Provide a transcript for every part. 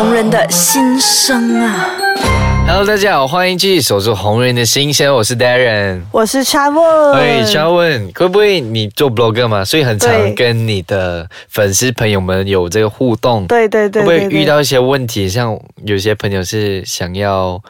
红人的心声啊！Hello，大家好，欢迎继续守住红人的心声，我是 Darren。我是 Travel。喂，肖问，会不会你做 blogger 嘛？所以很常跟你的粉丝朋友们有这个互动。对对对会对对，不会遇到一些问题？像有些朋友是想要，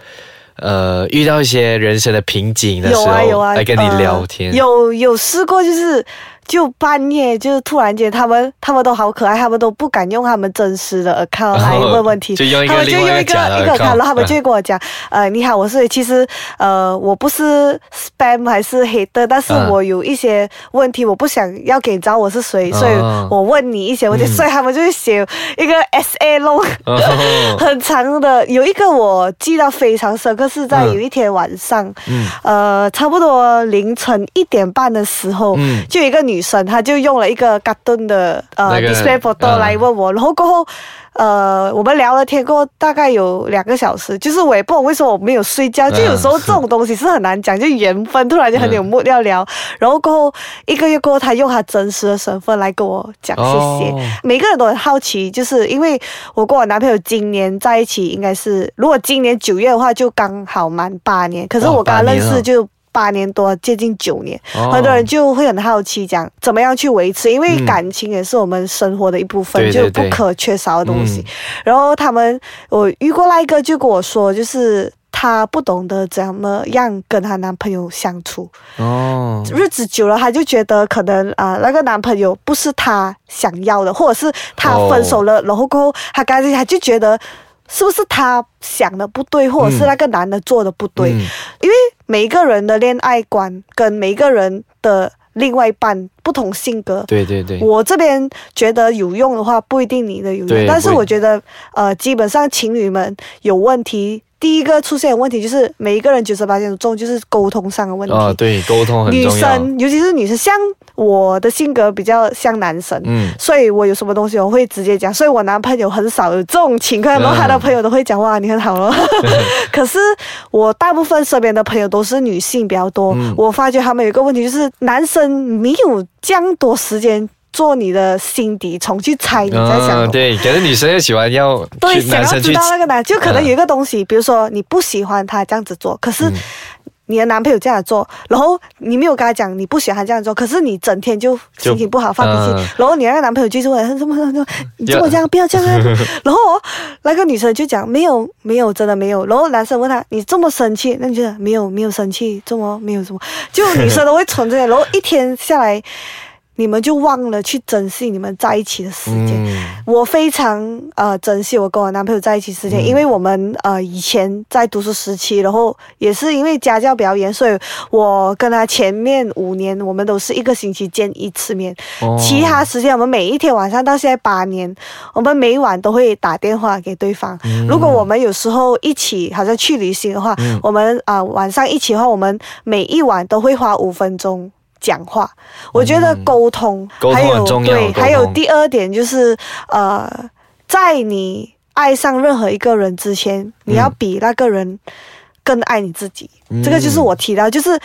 呃，遇到一些人生的瓶颈的时候，有啊有啊，来跟你呃聊天。有有试过，就是就半夜，就是突然间，他们他们都好可爱，他们都不敢用他们真实的 account 来问问题，他们就用一个一个 account 然后他们就会跟我讲，呃，你好，我是其实呃我不是 spam 还是 hater，但是嗯。我有一些问题，我不想要给你知道我是谁，所以哦我问你一些问题，嗯。所以他们就会写一个 SA 弄。哦。很长的，有一个我记到非常深刻，是在嗯有一天晚上，嗯。呃，差不多凌晨一点半的时候，嗯。就有一个女生，她就用了一个 cartoon 的呃那个 display photo 嗯来问我，然后过后。呃，我们聊了天过后，大概有两个小时，就是我也不懂为什么我没有睡觉，就有时候这种东西是很难讲，就缘分，突然就很有木要聊，然后过后一个月过后，他用他真实的身份来跟我讲谢谢。哦每个人都很好奇，就是因为我跟我男朋友今年在一起，应该是如果今年九月的话，就刚好满八年。可是我跟他认识就八年多，接近九年。哦很多人就会很好奇，讲怎么样去维持，因为嗯感情也是我们生活的一部分，就不可缺少的东西。嗯然后他们，我遇过那一个就跟我说，就是。她不懂得怎么样跟她男朋友相处，哦，日子久了，她就觉得可能啊、那个男朋友不是她想要的，或者是她分手了，然后过后她刚才她就觉得是不是他想的不对，或者是嗯那个男的做的不对，嗯因为每一个人的恋爱观跟每一个人的另外一半不同性格。对对对，我这边觉得有用的话，不一定你的有用。但是我觉得，呃，基本上情侣们有问题，第一个出现的问题就是每一个人九十八点中就是沟通上的问题。哦，对，沟通很女重要。生，尤其是女生，像我的性格比较像男生，嗯，所以我有什么东西我会直接讲，所以我男朋友很少有这种情况，然后他的朋友都会讲哇你很好了，可是我大部分身边的朋友都是女性比较多，嗯我发觉他们有一个问题就是男生没有这样多时间做你的心底虫去猜你在想对，可是女生又喜欢要对，想要知道那个男，就可能嗯有一个东西，比如说你不喜欢他这样子做，可是嗯。你的男朋友这样做，然后你没有跟他讲你不喜欢他这样做，可是你整天就心情不好发脾气，嗯然后你那个男朋友就是问怎么怎么怎么，你这么这样不要这样啊？然后哦那个女生就讲没有没有真的没有，然后男生问他你这么生气，那你就没有没有生气，这么没有什么，就女生都会存这些，然后一天下来。你们就忘了去珍惜你们在一起的时间，嗯。我非常呃珍惜我跟我男朋友在一起时间，嗯。因为我们呃以前在读书时期，然后也是因为家教比较严，所以我跟他前面五年我们都是一个星期见一次面，哦。其他时间我们每一天晚上到现在八年，我们每晚都会打电话给对方。嗯。如果我们有时候一起好像去旅行的话，嗯我们啊、晚上一起的话，我们每一晚都会花五分钟。讲话，我觉得沟通，嗯沟通还有很重要对，还有第二点就是，呃，在你爱上任何一个人之前，你要比那个人更爱你自己。嗯这个就是我提到，就是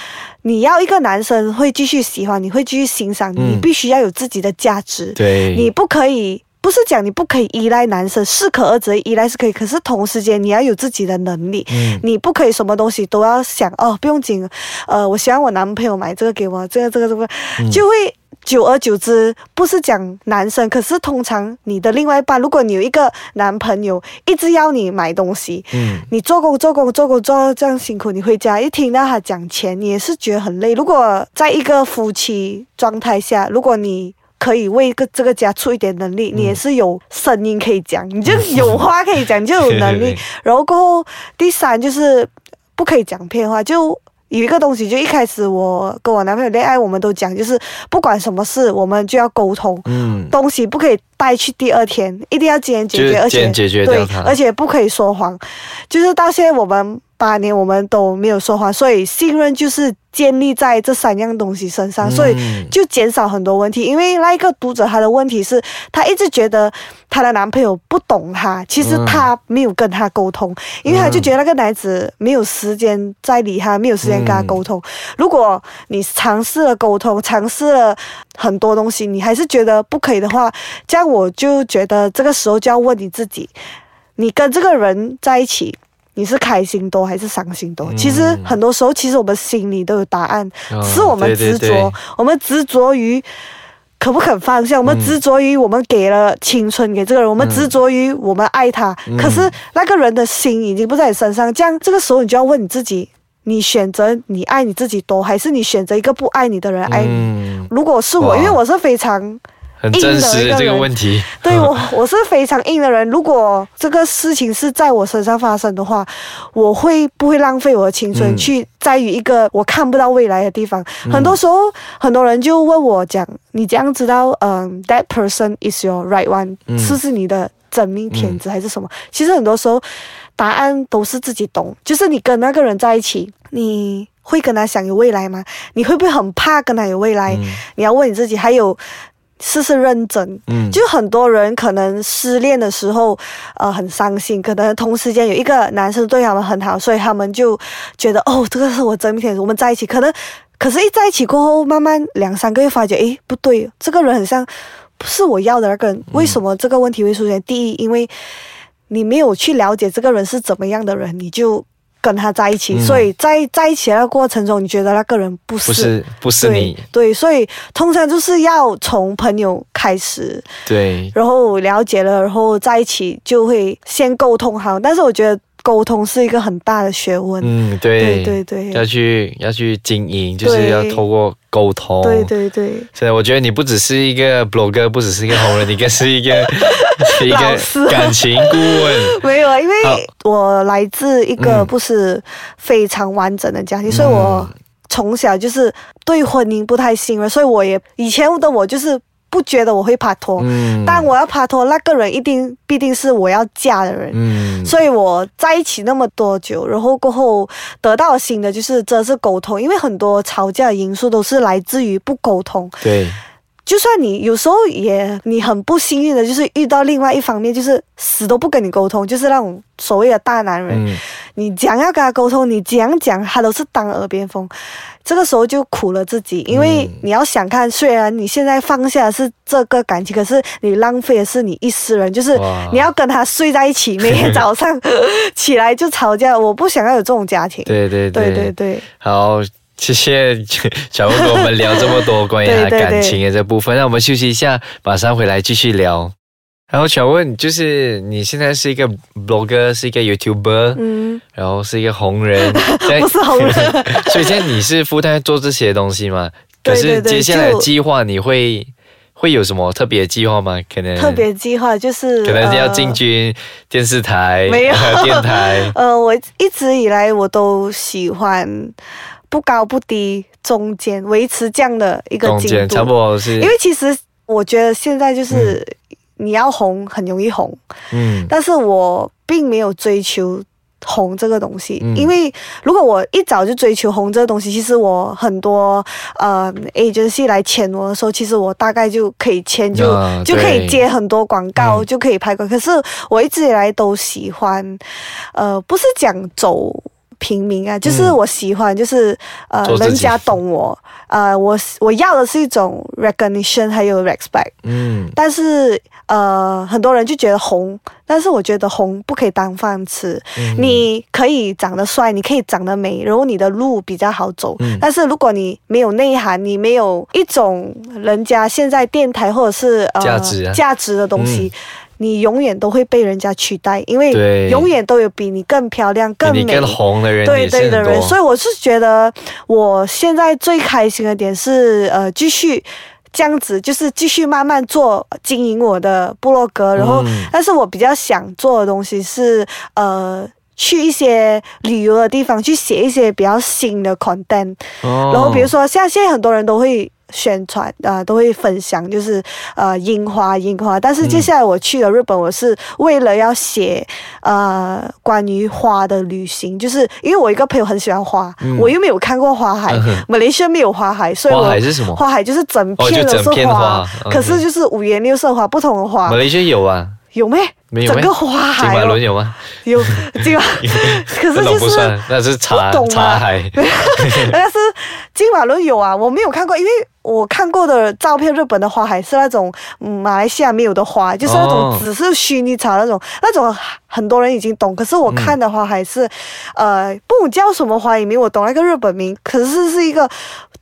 你要一个男生会继续喜欢你，会继续欣赏你必须要有自己的价值。对，你不可以。不是讲你不可以依赖男生，适可而止，依赖是可以，可是同时间你要有自己的能力，嗯。你不可以什么东西都要想哦，不用紧，呃，我希望我男朋友买这个给我，这个这个这个，嗯。就会久而久之，不是讲男生，可是通常你的另外一半，如果你有一个男朋友一直要你买东西，嗯。你做工做工做工做到这样辛苦，你回家一听到他讲钱，你也是觉得很累。如果在一个夫妻状态下，如果你可以为个这个家出一点能力，你也是有声音可以讲，你就有话可以讲，你就有能力。然后过后，第三就是不可以讲骗话，就。有一个东西，就一开始我跟我男朋友恋爱，我们都讲，就是不管什么事，我们就要沟通，嗯，东西不可以带去第二天，一定要今天解决，而且解决掉对它，而且不可以说谎。就是到现在我们八年，我们都没有说谎，所以信任就是建立在这三样东西身上，所以嗯就减少很多问题。因为那一个读者他的问题是，他一直觉得她的男朋友不懂她，其实嗯他没有跟他沟通，因为他就觉得那个男子没有时间再理他，没有时间跟他沟通。如果你尝试了沟通，尝试了很多东西，你还是觉得不可以的话，这样我就觉得这个时候就要问你自己。你跟这个人在一起。你是开心多还是伤心多？嗯其实很多时候，其实我们心里都有答案，哦是我们执着，对对对我们执着于可不肯放下，我们执着于我们给了青春给这个人，我们执着于我们爱他，嗯可是那个人的心已经不在你身上。这样，这个时候你就要问你自己：你选择你爱你自己多，还是你选择一个不爱你的人爱你？嗯，如果是我，因为我是非常很真硬的实这个问题。对 我，我是非常硬的人。如果这个事情是在我身上发生的话，我会不会浪费我的青春嗯去在于一个我看不到未来的地方？很多时候，很多人就问我讲：“你这样知道，嗯、t h a t person is your right one？、嗯是不是你的真命天子还是什么？”其实很多时候，答案都是自己懂。就是你跟那个人在一起，你会跟他想有未来吗？你会不会很怕跟他有未来？嗯你要问你自己，还有。是不是认真？嗯，就很多人可能失恋的时候，呃，很伤心，可能同时间有一个男生对他们很好，所以他们就觉得哦，这个是我真命天子，我们在一起。可能，可是一在一起过后，慢慢两三个月发觉，诶，不对，这个人很像不是我要的那个人。为什么这个问题会出现？第一，因为你没有去了解这个人是怎么样的人，你就跟他在一起，嗯。所以在在一起的过程中，你觉得那个人不是不是不是对你，对，所以通常就是要从朋友开始，对，然后了解了，然后在一起就会先沟通好。但是我觉得沟通是一个很大的学问。嗯，对。对对对。要去要去经营，就是要透过沟通。对对对，所以我觉得你不只是一个 blogger，不只是一个红人，你更是一个 一个感情顾问。没有啊，因为我来自一个嗯。不是非常完整的家庭，所以我从小就是对婚姻不太信任，所以我也以前的我就是不觉得我会拍拖，嗯但我要拍拖，那个人一定必定是我要嫁的人。嗯，所以我在一起那么多久，然后过后得到新的就是这是沟通，因为很多吵架的因素都是来自于不沟通。对，就算你有时候也你很不幸运的，就是遇到另外一方面，就是死都不跟你沟通，就是那种所谓的大男人。嗯，你讲要跟他沟通，你怎样讲他都是当耳边风，这个时候就苦了自己，因为嗯你要想看，虽然你现在放下的是这个感情，可是你浪费的是你一世人，就是你要跟他睡在一起，每天早上 起来就吵架，我不想要有这种家庭。对对对对对，好，谢谢小吴跟我们聊这么多关于他感情的这部分。那我们休息一下，马上回来继续聊。然后想问，就是你现在是一个 blogger，是一个 YouTuber，、嗯，然后是一个红人，不是红人，所以现在你是负担做这些东西吗？可是接下来计划你会会有什么特别的计划吗？可能特别计划就是可能是要呃进军电视台、没有 电台。呃，我一直以来我都喜欢不高不低，中间维持这样的一个进中间差不。多是，因为其实我觉得现在就是你要红很容易红，嗯。但是我并没有追求。红这个东西，嗯。因为如果我一早就追求红这个东西，其实我很多呃 agency 来签我的时候，其实我大概就可以签，就、啊就可以接很多广告，嗯。就可以拍广告。可是我一直以来都喜欢，呃，不是讲走平民啊，就是我喜欢，就是呃人家懂我，呃，我我要的是一种 recognition 还有 respect。嗯。但是呃，很多人就觉得红，但是我觉得红不可以当饭吃。嗯你可以长得帅，你可以长得美，然后你的路比较好走。嗯但是如果你没有内涵，你没有一种人家现在电台或者是呃价值啊价值的东西。你永远都会被人家取代，因为永远都有比你更漂亮、更美、更红的人对对的人，所以我是觉得我现在最开心的点是呃，继续这样子，就是继续慢慢做经营我的部落格，然后，嗯但是我比较想做的东西是呃。去一些旅游的地方，去写一些比较新的 content，、哦然后比如说像现在很多人都会宣传啊、呃都会分享，就是呃樱花樱花。但是接下来我去了日本，我是为了要写呃关于花的旅行，就是因为我一个朋友很喜欢花，嗯我又没有看过花海马来西亚没有花海，所以我花海是什么？花海就是整片都是花可是就是五颜六色花，不同的花马。来西亚有啊，有没？没有咩整个花海哦马伦，有吗？有金马，可是就是那是茶茶海。但是金马伦有啊，我没有看过，因为我看过的照片，日本的花海是那种、嗯、马来西亚没有的花，就是那哦种只是薰衣草那种，那种很多人已经懂。可是我看的花海是，呃，不懂叫什么花也没有我懂那个日本名，可是是一个。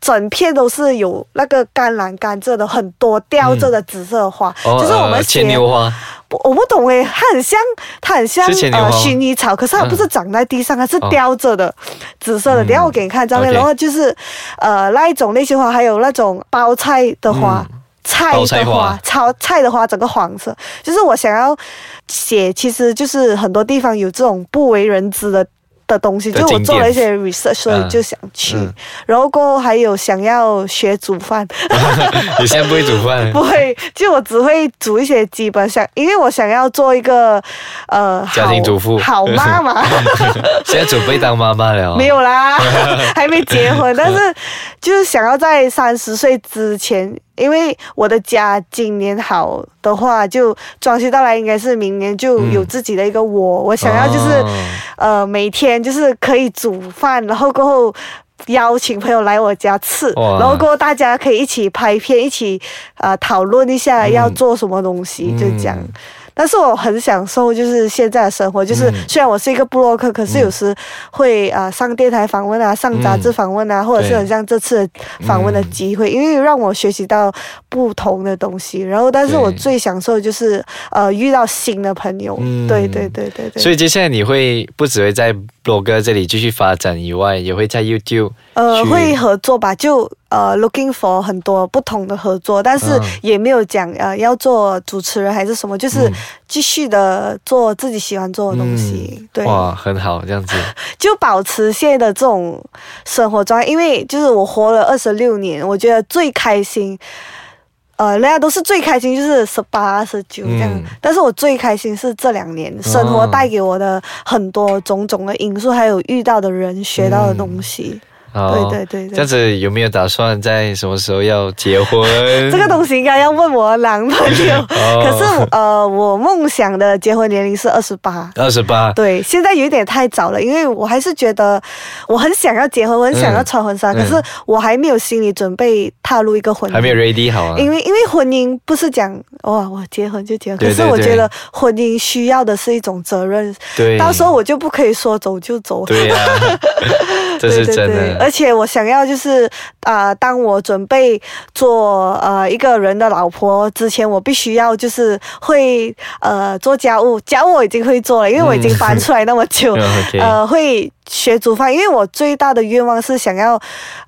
整片都是有那个甘蓝甘蔗的，很多吊着的紫色的花，哦就是我们呃牵写牛花，不我不懂诶，它很像，它很像是牵牛花吗？薰衣草，可是它不是长在地上，它是哦吊着的，紫色的。嗯。等下我给你看照片然后就是呃那一种类型花，还有那种包菜的花。菜的花花，炒菜的花，整个黄色，就是我想要写，其实就是很多地方有这种不为人知的的东西，就我做了一些 research，所以嗯就想去，嗯然后过后还有想要学煮饭，你现在不会煮饭？不会，就我只会煮一些基本想，因为我想要做一个呃家庭主妇好妈妈。现在准备当妈妈了？没有啦，还没结婚，但是就是想要在三十岁之前，因为我的家今年好的话，就装修到来应该是明年就有自己的一个窝。我想要就是、哦呃每天就是可以煮饭，然后过后。邀请朋友来我家吃，然后过后大家可以一起拍片，一起呃讨论一下要做什么东西，就这样。嗯但是我很享受就是现在的生活，就是嗯。虽然我是一个布洛克，可是有时会啊、呃上电台访问啊，上杂志访问啊，或者是很像这次访问的机会，因为让我学习到不同的东西。然后，但是我最享受就是呃遇到新的朋友，嗯。对对对对对。所以接下来你会不只会在 blog 这里继续发展以外，也会在 YouTube 呃，会合作吧，就呃 looking for 很多不同的合作，但是嗯也没有讲呃要做主持人还是什么，就是嗯继续的做自己喜欢做的东西。嗯对，哇，很好，这样子。就保持现在的这种生活状态，因为就是我活了二十六年，我觉得最开心。呃，人家都是最开心，就是十八、十九这样。嗯但是我最开心是这两年，生活带给我的很多种种的因素，还有遇到的人、学到的东西。哦对对对对这样子有没有打算在什么时候要结婚？这个东西应该要问我男朋友。哦可是呃，我梦想的结婚年龄是二十八。二十八，对，现在有一点太早了，因为我还是觉得我很想要结婚，我很想要穿婚纱，嗯可是我还没有心理准备踏入一个婚姻。还没有 ready 好啊。因为因为婚姻不是讲哇我结婚就结婚，对可是我觉得婚姻需要的是一种责任，对，到时候我就不可以说走就走。对呀、这是真对对 对，的。而且我想要就是啊、呃当我准备做呃一个人的老婆之前，我必须要就是会呃做家务，家务我已经会做了，因为我已经搬出来那么久，嗯呃会学煮饭，因为我最大的愿望是想要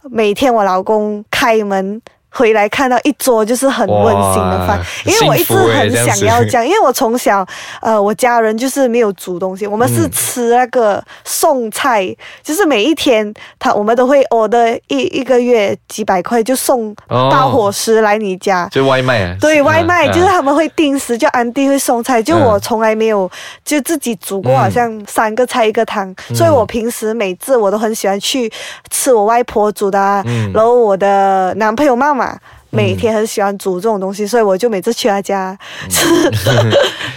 每天我老公开门。回来看到一桌就是很温馨的饭，因为我一直很想要这样，因为我从小，呃，我家人就是没有煮东西，我们是嗯吃那个送菜，就是每一天他我们都会 order 一一个月几百块就送哦包伙食来你家。就外卖啊？对啊外卖，啊就是他们会定时，就安迪会送菜，就嗯我从来没有就自己煮过，嗯好像三个菜一个汤，所以我平时每次我都很喜欢去吃我外婆煮的啊，嗯然后我的男朋友妈妈。每天很喜欢煮这种东西，所以我就每次去他家吃。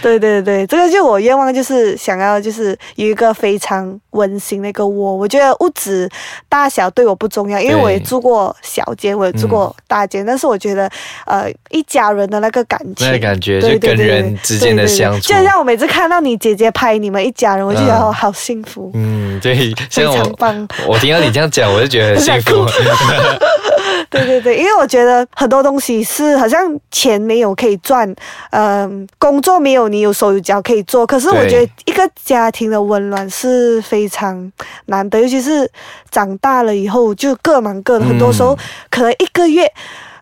对对对，这个就我愿望就是想要就是有一个非常温馨的一个窝。我觉得屋子大小对我不重要，因为我也住过小间，我也住过大间，但是我觉得呃一家人的那个感情，那个感觉就跟人之间的对对对相处就像我每次看到你姐姐拍你们一家人，我就觉得好幸福，嗯，对，非 像我，常棒。我听到你这样讲，我就觉得很幸福。对对对，因为我觉得很多东西是好像钱没有可以赚，嗯、工作没有你有手有脚可以做，可是我觉得一个家庭的温暖是非常难得，尤其是长大了以后就各忙各的，很多时候嗯可能一个月，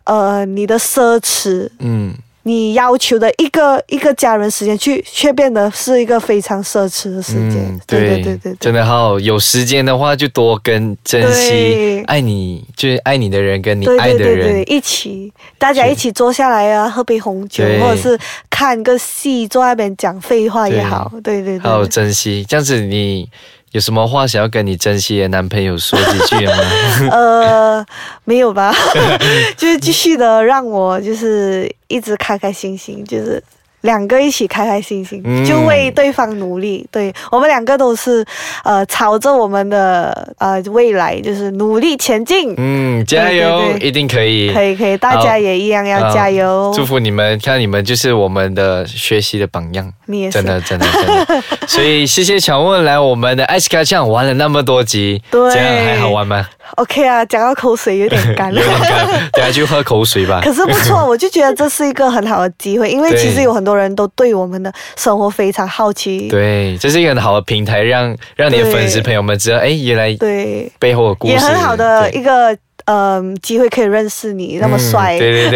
呃，你的奢侈。嗯，你要求的一个一个家人时间，去却变得是一个非常奢侈的时间。嗯对对对对真的好，有时间的话就多跟珍惜爱你，就是爱你的人跟你爱的对对对，人。一起大家一起坐下来啊，喝杯红酒，或者是看个戏，坐在那边讲废话也好。对对还有，珍惜，这样子你有什么话想要跟你珍惜的男朋友说几句吗？呃，没有吧？就是继续的让我就是一直开开心心，就是两个一起开开心心，嗯就为对方努力。对我们两个都是呃朝着我们的呃未来就是努力前进。嗯，加油，对对对一定可以。可以可以，大家也一样要加油。祝福你们，看你们就是我们的学习的榜样，你也是真的真的真的。所以谢谢乔问来我们的艾斯卡酱玩了那么多集，对这样还好玩吗？OK 啊，讲到口水有点干 有点干，等下去喝口水吧。可是不错，我就觉得这是一个很好的机会，因为其实有很多人都对我们的生活非常好奇。对，这是一个很好的平台，让让你的粉丝朋友们知道，哎，原来对，背后的故事也很好的一个嗯机会可以认识你，那么帅，嗯对对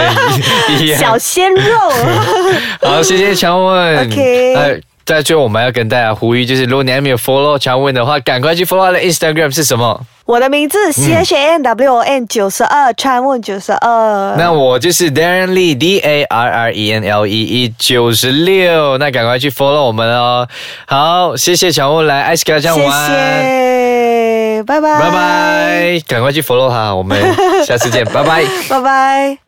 对，小鲜肉。好，谢谢乔文。OK 呃，在最后我们要跟大家呼吁，就是如果你还没有 follow 强问的话，赶快去 follow 他的 Instagram 是什么？我的名字 C H A N W O N 九十二，川问九十二。那我就是 Darren Lee D A R R E N L E E 九十六，那赶快去 follow 我们哦。好，谢谢乔问来艾斯卡这样谢玩，谢，拜拜，拜拜，赶快去 follow 他，我们下次见，拜拜。拜拜。